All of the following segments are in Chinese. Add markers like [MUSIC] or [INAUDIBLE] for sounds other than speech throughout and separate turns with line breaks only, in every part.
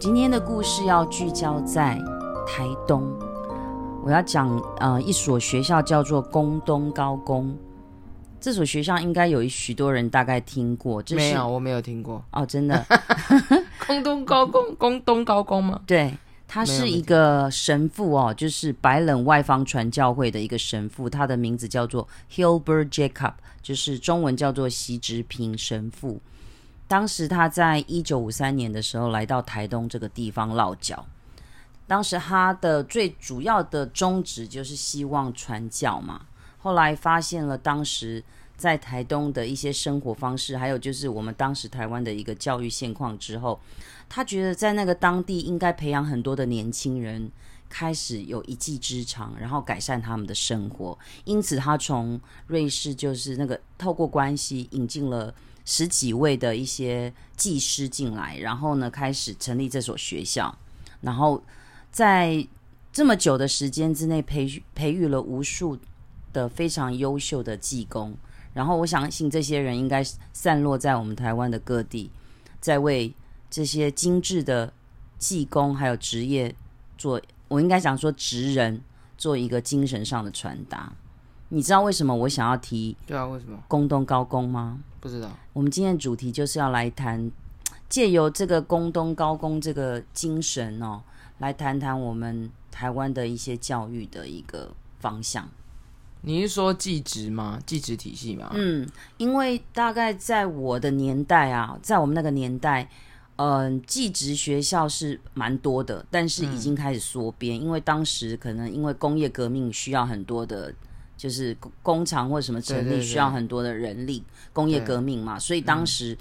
今天的故事要聚焦在台东，我要讲呃一所学校叫做宫东高工。这所学校应该有许多人大概听过，这是
没有，我没有听过
哦，真的。[LAUGHS]
宫东高工，[LAUGHS] 宫东高工吗？
对，他是一个神父哦，就是白冷外方传教会的一个神父，他的名字叫做 Hilbert Jacob，就是中文叫做席直平神父。当时他在一九五三年的时候来到台东这个地方落脚，当时他的最主要的宗旨就是希望传教嘛。后来发现了当时在台东的一些生活方式，还有就是我们当时台湾的一个教育现况之后，他觉得在那个当地应该培养很多的年轻人，开始有一技之长，然后改善他们的生活。因此，他从瑞士就是那个透过关系引进了十几位的一些技师进来，然后呢开始成立这所学校，然后在这么久的时间之内培培育了无数。的非常优秀的技工，然后我相信这些人应该散落在我们台湾的各地，在为这些精致的技工还有职业做，我应该想说职人做一个精神上的传达。你知道为什么我想要提？
对啊，为什么？
宫东高工吗？
不知道。
我们今天的主题就是要来谈，[TSK] 借由这个宫东高工这个精神哦，来谈谈我们台湾的一些教育的一个方向。
你是说技职吗？技职体系吗？
嗯，因为大概在我的年代啊，在我们那个年代，嗯、呃，技职学校是蛮多的，但是已经开始缩编，嗯、因为当时可能因为工业革命需要很多的，就是工厂或什么成立需要很多的人力，工业革命嘛，所以当时。嗯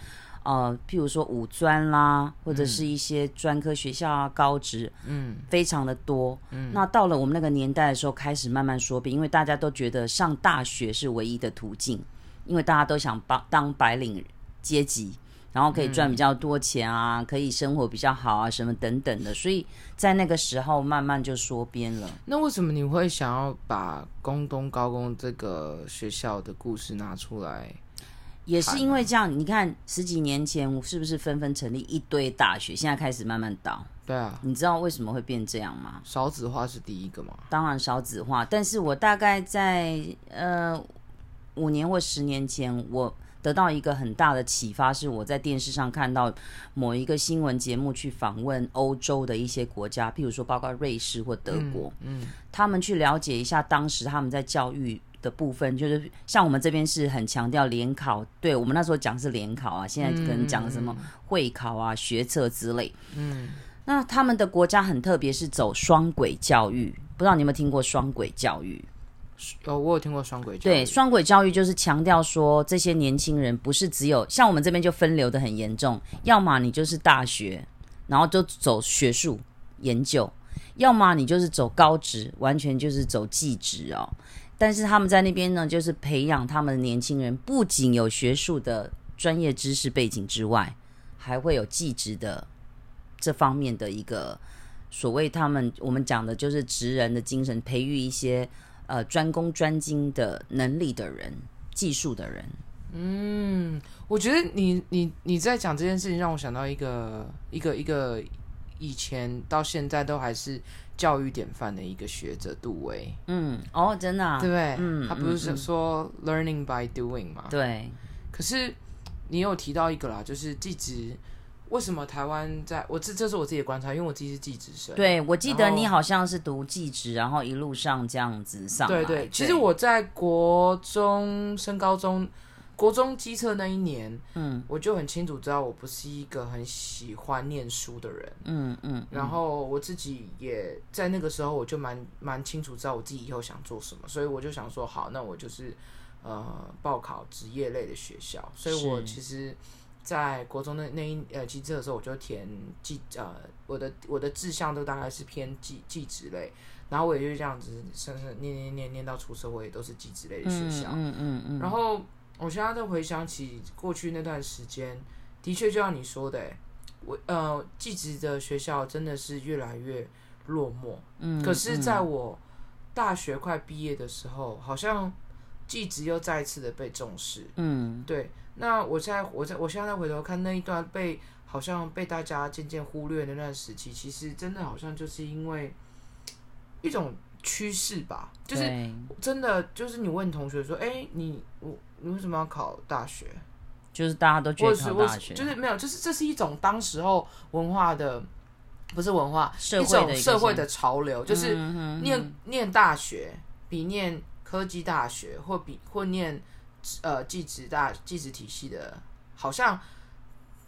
呃，譬如说五专啦，或者是一些专科学校啊，高职，嗯，非常的多。嗯，那到了我们那个年代的时候，开始慢慢缩编，因为大家都觉得上大学是唯一的途径，因为大家都想当当白领阶级，然后可以赚比较多钱啊，嗯、可以生活比较好啊，什么等等的，所以在那个时候慢慢就缩编了。
那为什么你会想要把宫东高工这个学校的故事拿出来？
也是因为这样，你看十几年前是不是纷纷成立一堆大学？现在开始慢慢倒。
对啊，
你知道为什么会变这样吗？
少子化是第一个吗？
当然少子化，但是我大概在呃五年或十年前，我得到一个很大的启发，是我在电视上看到某一个新闻节目去访问欧洲的一些国家，譬如说包括瑞士或德国，嗯，嗯他们去了解一下当时他们在教育。的部分就是像我们这边是很强调联考，对我们那时候讲是联考啊，现在可能讲什么会考啊、嗯、学测之类。嗯，那他们的国家很特别，是走双轨教育，不知道你有没有听过双轨教育？
哦，我有听过双轨教育。
对，双轨教育就是强调说，这些年轻人不是只有像我们这边就分流得很严重，要么你就是大学，然后就走学术研究，要么你就是走高职，完全就是走技职哦。但是他们在那边呢，就是培养他们的年轻人，不仅有学术的专业知识背景之外，还会有技职的这方面的一个所谓他们我们讲的就是职人的精神，培育一些呃专攻专精的能力的人、技术的人。
嗯，我觉得你你你在讲这件事情，让我想到一个一个一个以前到现在都还是。教育典范的一个学者杜威，
嗯，哦，真的、啊，
对，嗯，他不是说 learning by doing 吗？
对。
可是你有提到一个啦，就是即职，为什么台湾在我这这是我自己的观察，因为我自己是技职生。
对，我记得你好像是读技职，然后一路上这样子上来。
对对，其实我在国中升高中。国中基测那一年，嗯，我就很清楚知道我不是一个很喜欢念书的人，嗯嗯，嗯，然后我自己也在那个时候我就蛮蛮清楚知道我自己以后想做什么，所以我就想说好，那我就是呃报考职业类的学校，所以我其实，在国中的那一呃机制的时候，我就填技呃我的我的志向都大概是偏技技职类，然后我也就这样子，生生念念念念到出社会也都是技职类的学校，嗯嗯嗯，然后。我现在在回想起过去那段时间，的确就像你说的，我呃，技职的学校真的是越来越落寞。嗯，可是在我大学快毕业的时候，好像技职又再一次的被重视。嗯，对。那我现在我在我现在回头看那一段被。好像被大家渐渐忽略的那段时期，其实真的好像就是因为一种趋势吧，就是真的就是你问同学说，哎、欸，你我你为什么要考大学？
就是大家都觉得考大学，
就是没有，就是这是一种当时候文化的，不是文化，
社会的
一种社会的潮流，就是念、念大学比念科技大学或比或念呃技职大技职体系的，好像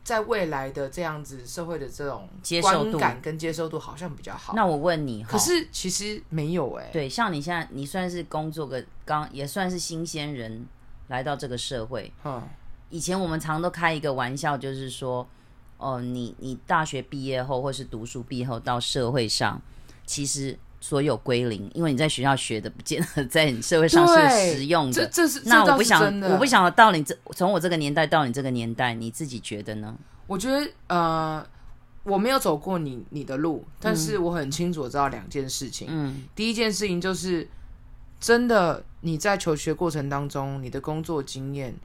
在未来的这样子社会的这种接受度感跟接受度好像比较好。
那我问你，
可是其实没有哎、欸。
对，像你现在，你算是工作个刚也算是新鲜人来到这个社会，
嗯。
以前我们常都开一个玩笑，就是说，哦，你你大学毕业后，或是读书毕业后到社会上，其实所有归零，因为你在学校学的，不见得在你社会上是实用的。
这这是
那我不想，我不想到你这从我这个年代到你这个年代，你自己觉得呢？
我觉得呃，我没有走过你你的路，但是我很清楚知道两件事情。
嗯，
第一件事情就是，真的你在求学过程当中，你的工作经验。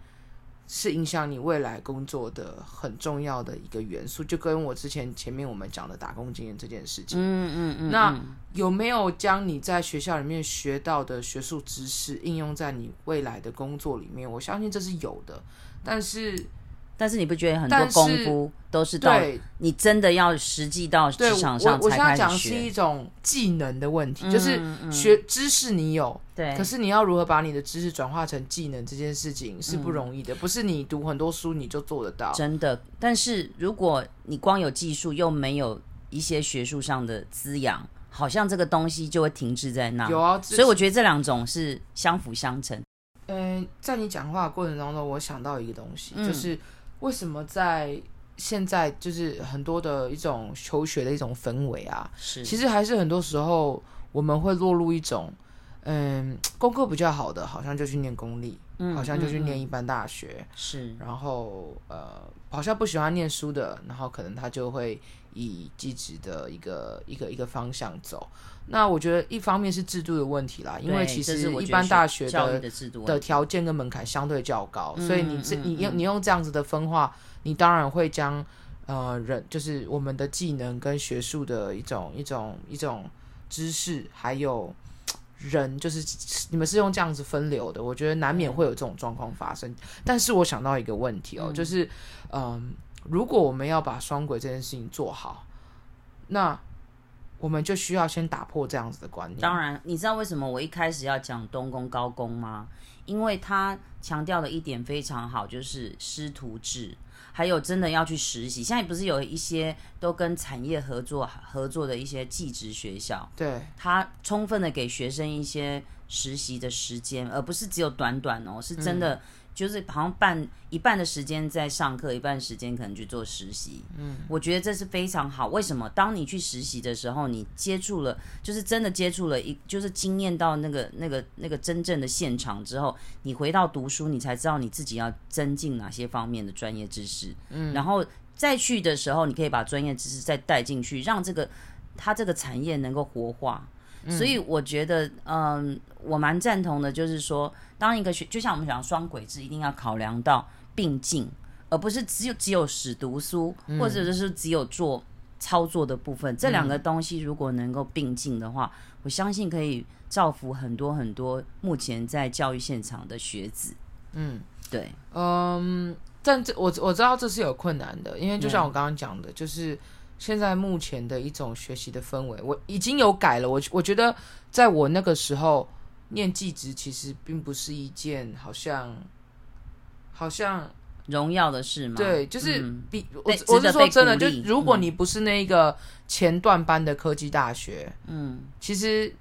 是影响你未来工作的很重要的一个元素，就跟我之前前面我们讲的打工经验这件事情。
嗯嗯嗯。
那有没有将你在学校里面学到的学术知识应用在你未来的工作里面？我相信这是有的，但是。
但是你不觉得很多功夫都是到你真的要实际到职场上才开始
是一种技能的问题，就是学知识你有，
对，
可是你要如何把你的知识转化成技能这件事情是不容易的，不是你读很多书你就做得到。
真的，但是如果你光有技术又没有一些学术上的滋养，好像这个东西就会停滞在那。
有啊，
所以我觉得这两种是相辅相成。
嗯，在你讲话的过程当中，我想到一个东西，就是。为什么在现在就是很多的一种求学的一种氛围啊？
是，
其实还是很多时候我们会落入一种，嗯，功课比较好的，好像就去念公立，嗯，好像就去念一般大
学，是，
然后呃，好像不喜欢念书的，然后可能他就会以技职的一个一个一个方向走。那我觉得一方面是制度的问题啦，因为其实一般大学的的条件跟门槛相对较高，所以你这你用你用这样子的分化，你当然会将呃人就是我们的技能跟学术的一种一种一种知识，还有人就是你们是用这样子分流的，我觉得难免会有这种状况发生。但是我想到一个问题哦，就是嗯，如果我们要把双轨这件事情做好，那。我们就需要先打破这样子的观念。
当然，你知道为什么我一开始要讲东工高工吗？因为他强调的一点非常好，就是师徒制，还有真的要去实习。现在不是有一些都跟产业合作合作的一些技职学校，
对，
他充分的给学生一些实习的时间，而不是只有短短哦，是真的。嗯就是好像半一半的时间在上课，一半时间可能去做实习。
嗯，
我觉得这是非常好。为什么？当你去实习的时候，你接触了，就是真的接触了一，就是经验到那个那个那个真正的现场之后，你回到读书，你才知道你自己要增进哪些方面的专业知识。
嗯，
然后再去的时候，你可以把专业知识再带进去，让这个它这个产业能够活化。所以我觉得，嗯，我蛮赞同的，就是说，当一个学，就像我们讲双轨制，一定要考量到并进，而不是只有只有死读书，或者就是只有做操作的部分。这两个东西如果能够并进的话，我相信可以造福很多很多目前在教育现场的学子。
嗯，
对，
嗯，但这我我知道这是有困难的，因为就像我刚刚讲的，就是。现在目前的一种学习的氛围，我已经有改了。我我觉得，在我那个时候念技职，其实并不是一件好像好像
荣耀的事嘛。
对，就是比、嗯、我
我
是说真的，就如果你不是那个前段班的科技大学，
嗯，
其实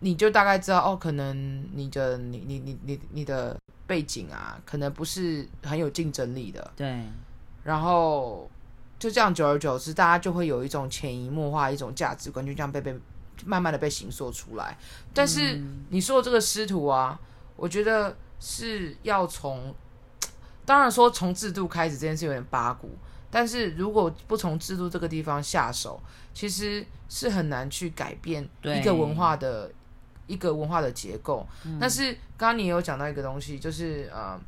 你就大概知道哦，可能你的你你你你你的背景啊，可能不是很有竞争力的。
对，
然后。就这样，久而久之，大家就会有一种潜移默化一种价值观，就这样被被慢慢的被形塑出来。但是你说的这个师徒啊，我觉得是要从，当然说从制度开始这件事有点八股，但是如果不从制度这个地方下手，其实是很难去改变一个文化的一个文化的结构。但是刚刚你有讲到一个东西，就是呃，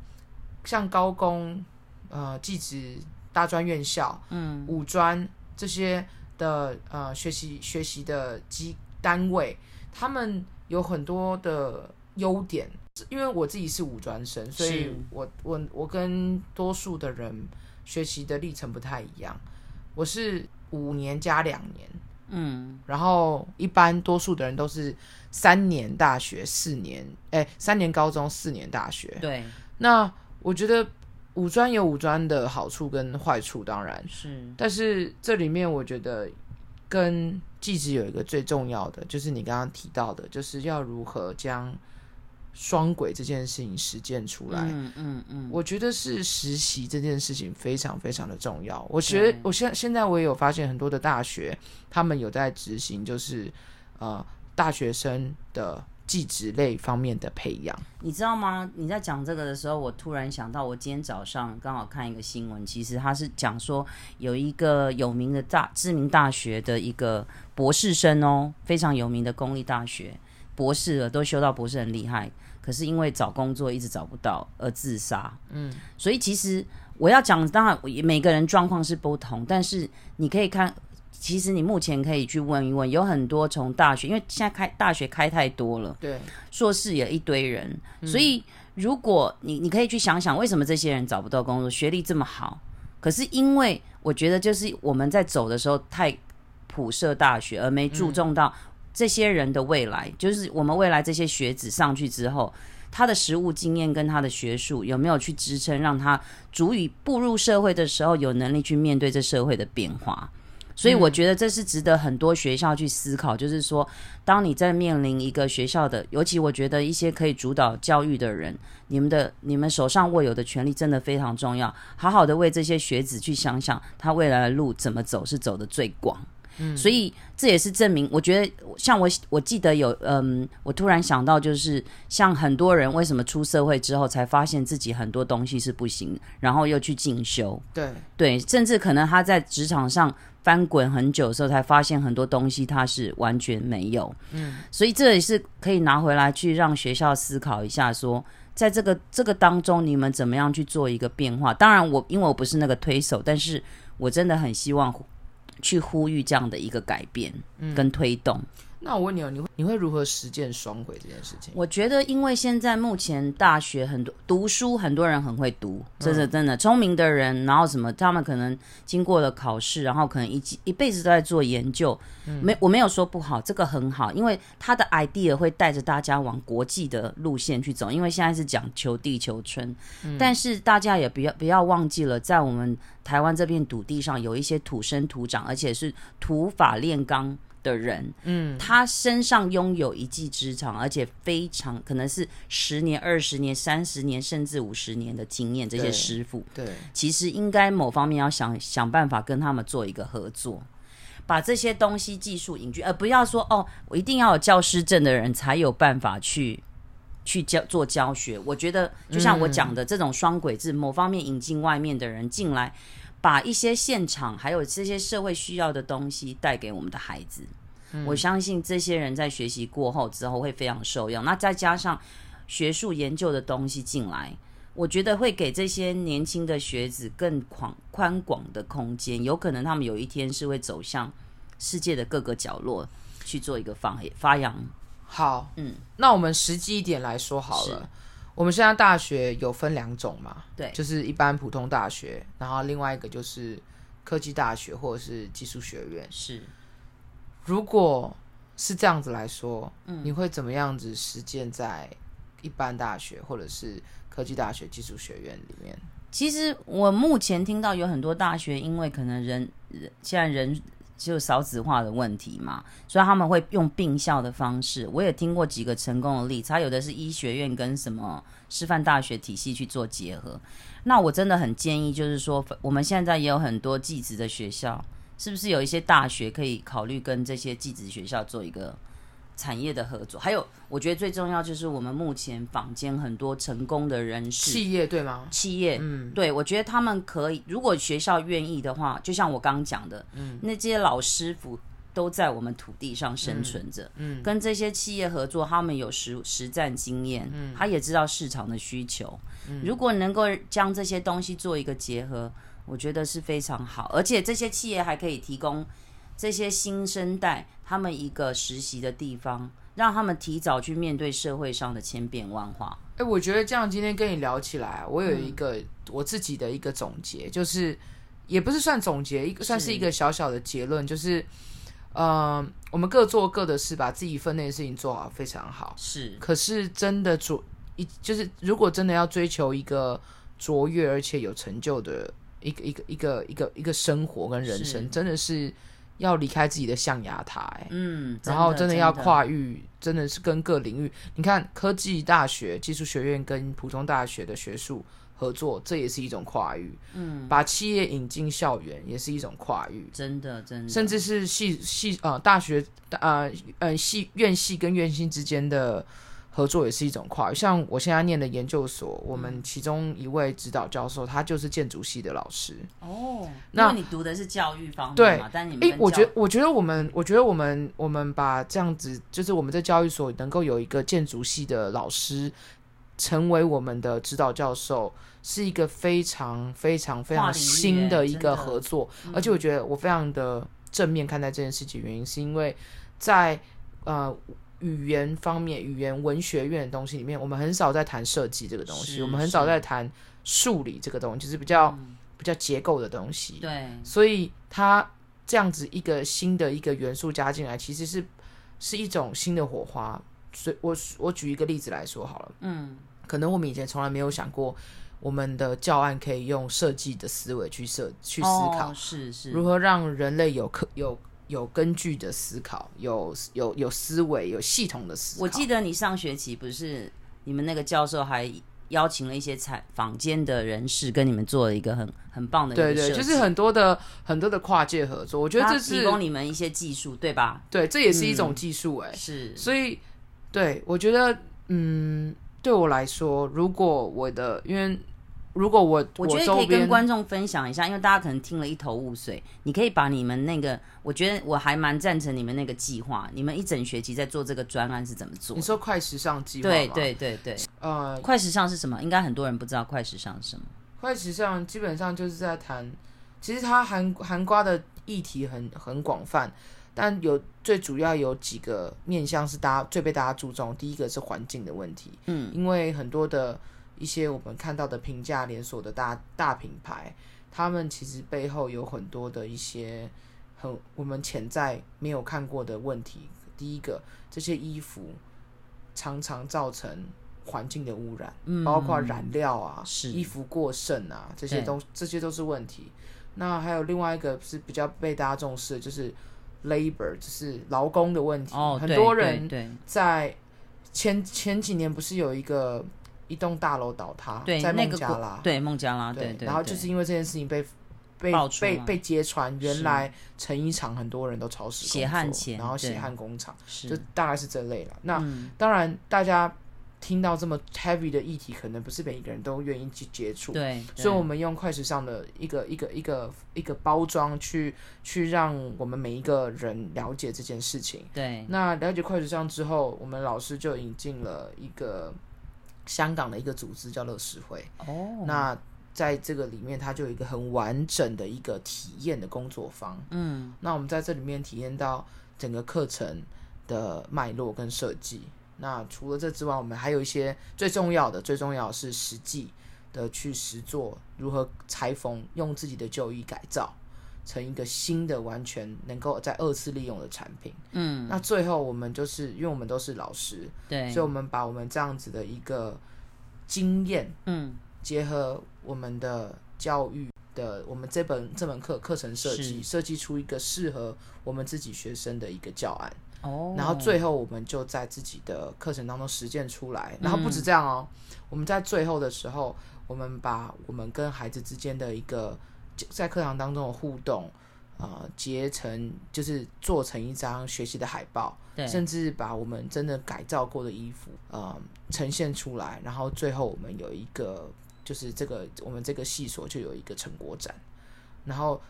像高工呃技职。大专院校、嗯，五专这些的呃学习学习的机单位，他们有很多的优点。因为我自己是五专生，所以我我我跟多数的人学习的历程不太一样。我是五年加两年，嗯，然后一般多数的人都是三年大学四年，哎，三年高中四年大学。
对，
那我觉得五专有五专的好处跟坏处，当然
是，
但是这里面我觉得跟技职有一个最重要的，就是你刚刚提到的，就是要如何将。双轨这件事情实践出来，嗯嗯嗯，我觉得是实习这件事情非常非常的重要。我觉得我现现在我也有发现很多的大学，他们有在执行，就是呃大学生的技职类方面的培养。
你知道吗？你在讲这个的时候，我突然想到，我今天早上刚好看一个新闻，其实他是讲说有一个有名的大知名大学的一个博士生哦，非常有名的公立大学博士了，都修到博士很厉害。可是因为找工作一直找不到而自杀，嗯，所以其实我要讲，当然每个人状况是不同，但是你可以看，其实你目前可以去问一问，有很多从大学，因为现在开大学开太多了，
对，
硕士也一堆人，所以如果你你可以去想想，为什么这些人找不到工作，学历这么好，可是因为我觉得就是我们在走的时候太普设大学，而没注重到。这些人的未来，就是我们未来这些学子上去之后，他的实务经验跟他的学术有没有去支撑，让他足以步入社会的时候有能力去面对这社会的变化。所以我觉得这是值得很多学校去思考，就是说，当你在面临一个学校的，尤其我觉得一些可以主导教育的人，你们的你们手上握有的权利真的非常重要，好好的为这些学子去想想，他未来的路怎么走是走的最广。嗯，所以这也是证明，我觉得像我，我记得有，嗯，我突然想到，就是像很多人为什么出社会之后才发现自己很多东西是不行，然后又去进修，
对
对，甚至可能他在职场上翻滚很久的时候，才发现很多东西他是完全没有，嗯，所以这也是可以拿回来去让学校思考一下，说在这个这个当中，你们怎么样去做一个变化？当然，我因为我不是那个推手，但是我真的很希望。去呼吁这样的一个改变跟推动。嗯
那我问你哦，你会你会如何实践双轨这件事情？
我觉得，因为现在目前大学很多读书，很多人很会读，真的真的聪明的人，然后什么，他们可能经过了考试，然后可能一一辈子都在做研究。没，我没有说不好，这个很好，因为他的 idea 会带着大家往国际的路线去走。因为现在是讲求地球村，但是大家也不要不要忘记了，在我们台湾这片土地上，有一些土生土长，而且是土法炼钢。的人，嗯，他身上拥有一技之长，而且非常可能是十年、二十年、三十年，甚至五十年的经验。这些师傅，
对，
其实应该某方面要想想办法跟他们做一个合作，把这些东西技术引进，而不要说哦，我一定要有教师证的人才有办法去去教做教学。我觉得就像我讲的，这种双轨制，某方面引进外面的人进来。把一些现场还有这些社会需要的东西带给我们的孩子，嗯，我相信这些人在学习过后之后会非常受用。那再加上学术研究的东西进来，我觉得会给这些年轻的学子更宽宽广的空间。有可能他们有一天是会走向世界的各个角落去做一个发发扬。
好，嗯，那我们实际一点来说好了。我们现在大学有分两种嘛？
对，
就是一般普通大学，然后另外一个就是科技大学或者是技术学院。
是，
如果是这样子来说，嗯，你会怎么样子实践在一般大学或者是科技大学、技术学院里面？
其实我目前听到有很多大学，因为可能人人现在人。就少子化的问题嘛，所以他们会用并校的方式。我也听过几个成功的例子，他有的是医学院跟什么师范大学体系去做结合。那我真的很建议，就是说我们现在也有很多寄职的学校，是不是有一些大学可以考虑跟这些寄职学校做一个？产业的合作，还有我觉得最重要就是我们目前坊间很多成功的人士，
企业对吗？
企业，嗯，对，我觉得他们可以，如果学校愿意的话，就像我刚刚讲的，嗯，那些老师傅都在我们土地上生存着，嗯，跟这些企业合作，他们有实实战经验，嗯，他也知道市场的需求，嗯，如果能够将这些东西做一个结合，我觉得是非常好，而且这些企业还可以提供这些新生代他们一个实习的地方，让他们提早去面对社会上的千变万化。
哎，我觉得这样今天跟你聊起来，我有一个我自己的一个总结，嗯、就是也不是算总结，一个算是一个小小的结论，就是，呃，我们各做各的事，把自己分内的事情做好，非常好。
是，
可是真的卓一，就是如果真的要追求一个卓越而且有成就的一个一个一个一个一个生活跟人生，真的是。要离开自己的象牙塔，欸，嗯，然后真的要跨域，真的是跟各领域。你看，科技大学、技术学院跟普通大学的学术合作，这也是一种跨域。嗯，把企业引进校园也是一种跨域，
真的，真的，
甚至是系系呃大学呃呃系院系跟院系之间的。合作也是一种跨越，像我现在念的研究所，我们其中一位指导教授，他就是建筑系的老师。
哦，那你读的是教育方面嘛？
对，
但你
哎，我觉得，我觉得我们，我觉得我们，我们把这样子，就是我们在教育所能够有一个建筑系的老师成为我们的指导教授，是一个非常非常非常新的一个合作。而且我觉得我非常的正面看待这件事情，原因是因为在呃。语言方面，语言文学院的东西里面，我们很少在谈设计这个东西，我们很少在谈数理这个东西，就是比较、嗯、比较结构的东西。
对，
所以它这样子一个新的一个元素加进来，其实是是一种新的火花。所以我我举一个例子来说好了，嗯，可能我们以前从来没有想过，我们的教案可以用设计的思维去设去思考，
哦、是是
如何让人类有可有。有根据的思考，有有有思维，有系统的思考。
我记得你上学期不是你们那个教授还邀请了一些采坊间的人士跟你们做了一个很很棒的
对对，就是很多的很多的跨界合作。我觉得这是
提供你们一些技术，对吧？
对，这也是一种技术，哎、嗯，
是。
所以，对我觉得，嗯，对我来说，如果我的因为。如果我
我觉得可以跟观众分享一下，因为大家可能听了一头雾水。你可以把你们那个，我觉得我还蛮赞成你们那个计划。你们一整学期在做这个专案是怎么做？
你说快时尚计划？
对对对对。呃，快时尚是什么？应该很多人不知道快时尚是什么。
快时尚基本上就是在谈，其实它含含瓜的议题很很广泛，但有最主要有几个面向是大家最被大家注重。第一个是环境的问题，嗯，因为很多的。一些我们看到的平价连锁的大大品牌，他们其实背后有很多的一些很我们潜在没有看过的问题。第一个，这些衣服常常造成环境的污染，嗯，包括染料啊，是衣服过剩啊，这些都这些都是问题。那还有另外一个是比较被大家重视的，就是 labor，就是劳工的问题。哦，很多人在前前几年不是有一个。一栋大楼倒塌，在孟加拉，
对孟加拉，对对，
然后就是因为这件事情被被被被揭穿，原来成衣厂很多人都超时
血汗钱，
然后血汗工厂，就大概是这类了。那当然，大家听到这么 heavy 的议题，可能不是每一个人都愿意去接触，
对，
所以我们用快时尚的一个一个一个一个包装去去让我们每一个人了解这件事情。
对，
那了解快时尚之后，我们老师就引进了一个。香港的一个组织叫乐施会，哦，oh. 那在这个里面，它就有一个很完整的一个体验的工作坊，嗯，那我们在这里面体验到整个课程的脉络跟设计。那除了这之外，我们还有一些最重要的，最重要的是实际的去实做，如何裁缝，用自己的旧衣改造。成一个新的、完全能够再二次利用的产品。嗯，那最后我们就是，因为我们都是老师，
对，
所以我们把我们这样子的一个经验，嗯，结合我们的教育的，我们这本这门课课程设计，设计出一个适合我们自己学生的一个教案。哦，然后最后我们就在自己的课程当中实践出来。然后不止这样哦，我们在最后的时候，我们把我们跟孩子之间的一个。在课堂当中的互动，呃，结成就是做成一张学习的海报，对甚至把我们真的改造过的衣服，呃，呈现出来，然后最后我们有一个，就是这个我们这个系所就有一个成果展，然后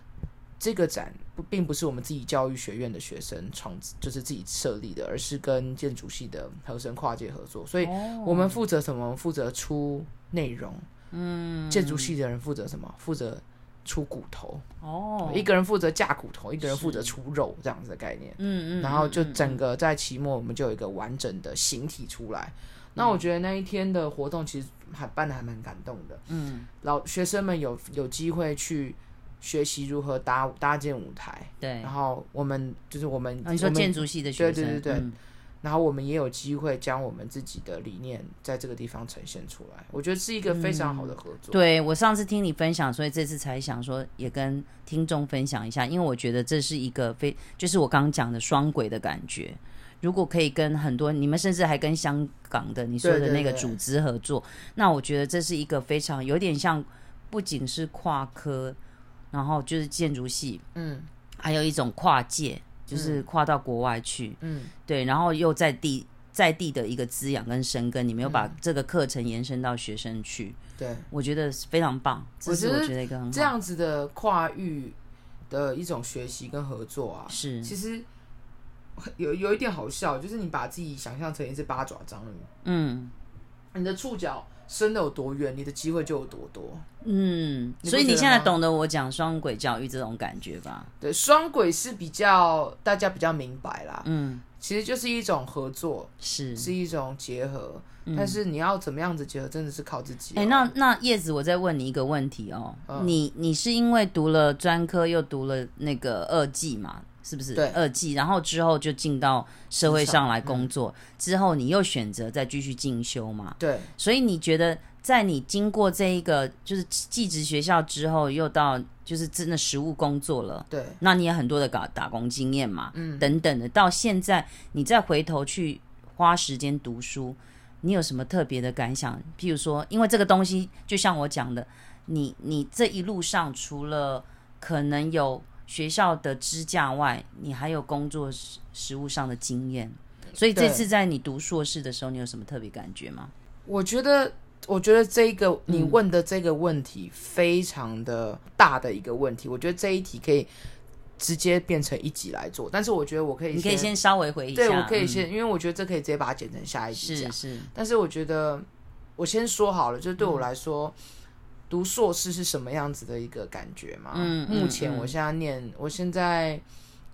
这个展不并不是我们自己教育学院的学生创，就是自己设立的，而是跟建筑系的和生跨界合作，所以我们负责什么？负责出内容，嗯，建筑系的人负责什么？负责。出骨头
哦，
一个人负责架骨头，一个人负责出肉这样子的概念。
嗯嗯，
然后就整个在期末我们就有一个完整的形体出来。那我觉得那一天的活动其实还办的还蛮感动的。嗯，老学生们有有机会去学习如何搭搭建舞台。
对，
然后我们就是我们，
你说建筑系的学生，
对对对对。然后我们也有机会将我们自己的理念在这个地方呈现出来，我觉得是一个非常好的合作。
对，我上次听你分享，所以这次才想说也跟听众分享一下，因为我觉得这是一个非就是我刚刚讲的双轨的感觉。如果可以跟很多你们，甚至还跟香港的你说的那个组织合作，对对对，那我觉得这是一个非常有点像，不仅是跨科，然后就是建筑系，嗯，还有一种跨界，就是跨到国外去，嗯，对，然后又在地在地的一个滋养跟生根，你没有把这个课程延伸到学生去，
对，
我觉得非常棒。这是我觉得一个很好。
这样子的跨域的一种学习跟合作啊，
是。
其实。有有一点好笑，就是你把自己想象成一只八爪章鱼，嗯，你的触角伸的有多远，你的机会就有多多，
嗯，所以你现在懂得我讲双轨教育这种感觉吧？
对，双轨是比较大家比较明白啦，嗯，其实就是一种合作，
是。
是一种结合，嗯，但是你要怎么样子结合，真的是靠自己。
哎，欸，那那叶子，我再问你一个问题哦，嗯，你你是因为读了专科又读了那个二技嘛？是不是？
对，
二技，然后之后就进到社会上来工作，嗯、之后你又选择再继续进修嘛？
对，
所以你觉得，在你经过这一个就是技职学校之后，又到就是真的实务工作了，
对，
那你也很多的搞打工经验嘛，嗯，等等的，到现在你再回头去花时间读书，你有什么特别的感想？譬如说，因为这个东西，就像我讲的，你你这一路上除了可能有。学校的支架外，你还有工作实实务上的经验，所以这次在你读硕士的时候，你有什么特别感觉吗？
我觉得，我觉得这个你问的这个问题非常的大的一个问题，嗯、我觉得这一题可以直接变成一集来做，但是我觉得我可以，
你可以先稍微回一下，
对，我可以先，嗯、因为我觉得这可以直接把它剪成下一集讲，
是是，
但是我觉得我先说好了，就是对我来说。嗯读硕士是什么样子的一个感觉吗？嗯，目前我现在念，我现在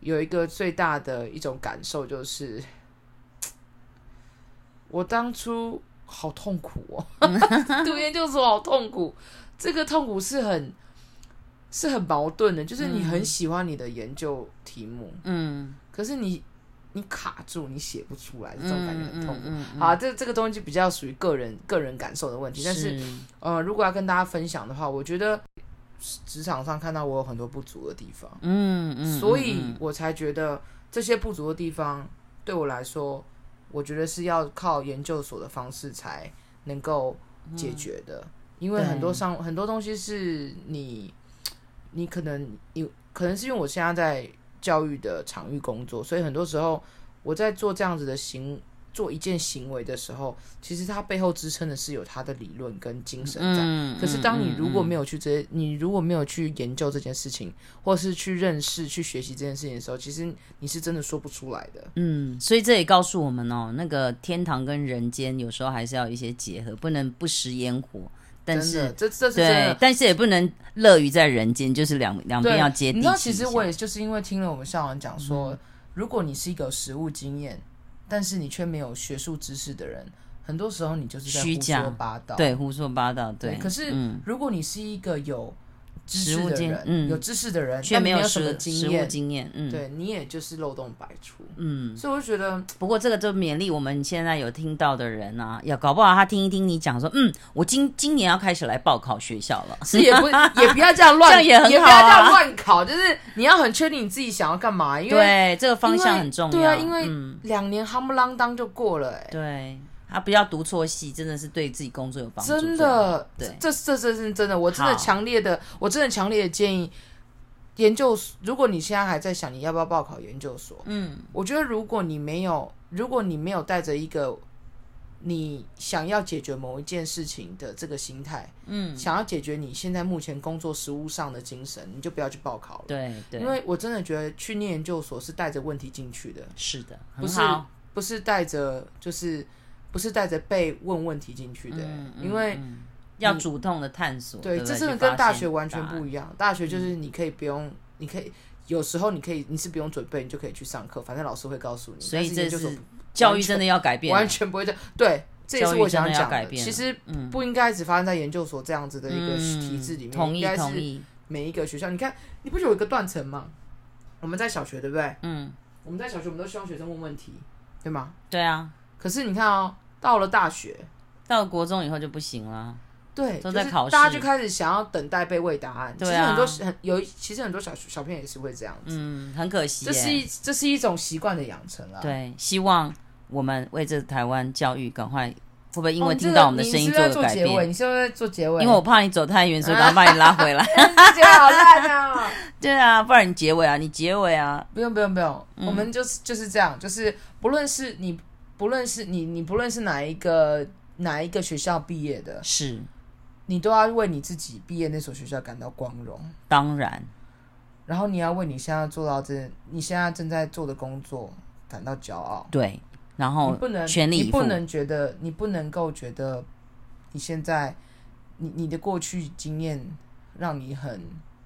有一个最大的一种感受就是，我当初好痛苦哦，[LAUGHS] 读研究所好痛苦，这个痛苦是很是很矛盾的，就是你很喜欢你的研究题目，嗯，可是你。你卡住，你写不出来，这种感觉很痛苦。嗯嗯嗯嗯、好，这这个东西比较属于个人个人感受的问题。但是，呃，如果要跟大家分享的话，我觉得职场上看到我有很多不足的地方，嗯嗯，所以我才觉得这些不足的地方对我来说，我觉得是要靠研究所的方式才能够解决的。嗯、因为很多上很多东西是你，你可能有可能是因为我现在在。教育的场域工作，所以很多时候我在做这样子的行做一件行为的时候，其实它背后支撑的是有它的理论跟精神在。嗯、可是当你如果没有去这些，嗯、你如果没有去研究这件事情，或是去认识、去学习这件事情的时候，其实你是真的说不出来的。嗯，
所以这也告诉我们哦，那个天堂跟人间有时候还是要一些结合，不能不食烟火。但是
这这是真的，
但是也不能乐于在人间，就是两两边要接地气。
你知道，其实我也就是因为听了我们校长讲说，嗯、如果你是一个实务经验，但是你却没有学术知识的人，很多时候你就是在胡说八道。
对，胡说八道。对，
对可是如果你是一个有知识的人，嗯，有知识的人，却没有什么经验，经验，嗯，对你也就是漏洞百出，嗯，所以我就觉得，
不过这个就勉励我们现在有听到的人啊，要搞不好他听一听你讲说，嗯，我今今年要开始来报考学校了，
是也不 [LAUGHS] 也不要这样乱，这样也很好，也不要这样乱考，就是你要很确定你自己想要干嘛，因为
对这个方向很重要，
对啊，因为两年夯不啷当就过了，哎，
对。他不要读错戏，真的是对自己工作有帮助。
真的，对，这这这是真的，我真的强烈的，我真的强烈的建议，研究所，如果你现在还在想你要不要报考研究所，嗯，我觉得如果你没有，如果你没有带着一个你想要解决某一件事情的这个心态，嗯，想要解决你现在目前工作实务上的精神，你就不要去报考了。
对，对，
因为我真的觉得去念研究所是带着问题进去的。
是的，
不是不是带着就是。不是带着被问问题进去的，嗯嗯、因为
要主动的探索。对，
这真的跟大学完全不一样。大学就是你可以不用，嗯、你可以有时候你可以你是不用准备，你就可以去上课，反正老师会告诉你。
所以这是教育真的要改变，
完全不会这样。对，这也是我想讲的。其实不应该只发生在研究所这样子的一个体制里面，
同意同意。
应该是每一个学校，你看，你不是有一个断层吗？我们在小学，对不对？嗯。我们在小学，我们都希望学生问问题，对吗？
对啊。
可是你看哦，到了大学，
到了国中以后就不行了。
对，
都在考试，
大家就开始想要等待被问答案。
对啊。
其实很多很有，其实很多小小朋友也是会这样子。
嗯，很可惜。
这是一这是一种习惯的养成啊。
对，希望我们为这台湾教育赶快。会不会因为听到我们的声音做个改变？
你是不是在做结尾？
因为我怕你走太远，所以刚刚把你拉回来。
结尾好烂啊！[LAUGHS]
对啊，不然你结尾啊，你结尾啊。
不用不用不用，我们就是就是这样，就是不论是你，不论是你，你不论是哪一个哪一个学校毕业的，
是，
你都要为你自己毕业那所学校感到光荣。
当然，
然后你要为你现在做到这，你现在正在做的工作感到骄傲。
对。然后全力以赴，
你不能觉得，你不能够觉得，你现在，你你的过去经验让你很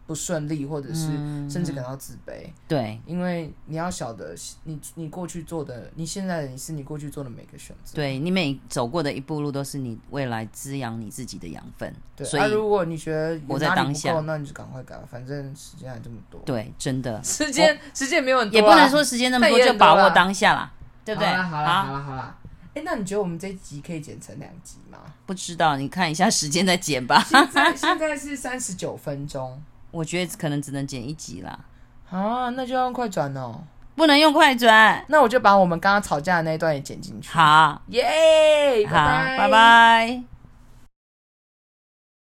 不顺利，或者是甚至感到自卑。
对，
因为你要晓得，你你过去做的，你现在的你是你过去做的每个选择。
对，你每走过的一步路都是你未来滋养你自己的养分。
对，
所以
如果你觉得
我在当下，
那你就赶快改，反正时间还这么多。
对，真的，
时间时间没有很多，
也不能说时间那么多就把握当下啦。对不对？
好了好了好了好了，哎，那你觉得我们这一集可以剪成两集吗？
不知道，你看一下时间再剪吧。
现在现在是三十九分钟，
我觉得可能只能剪一集啦。
啊，那就要用快转哦。
不能用快转，
那我就把我们刚刚吵架的那一段也剪进去。
好，
耶，
好，拜拜。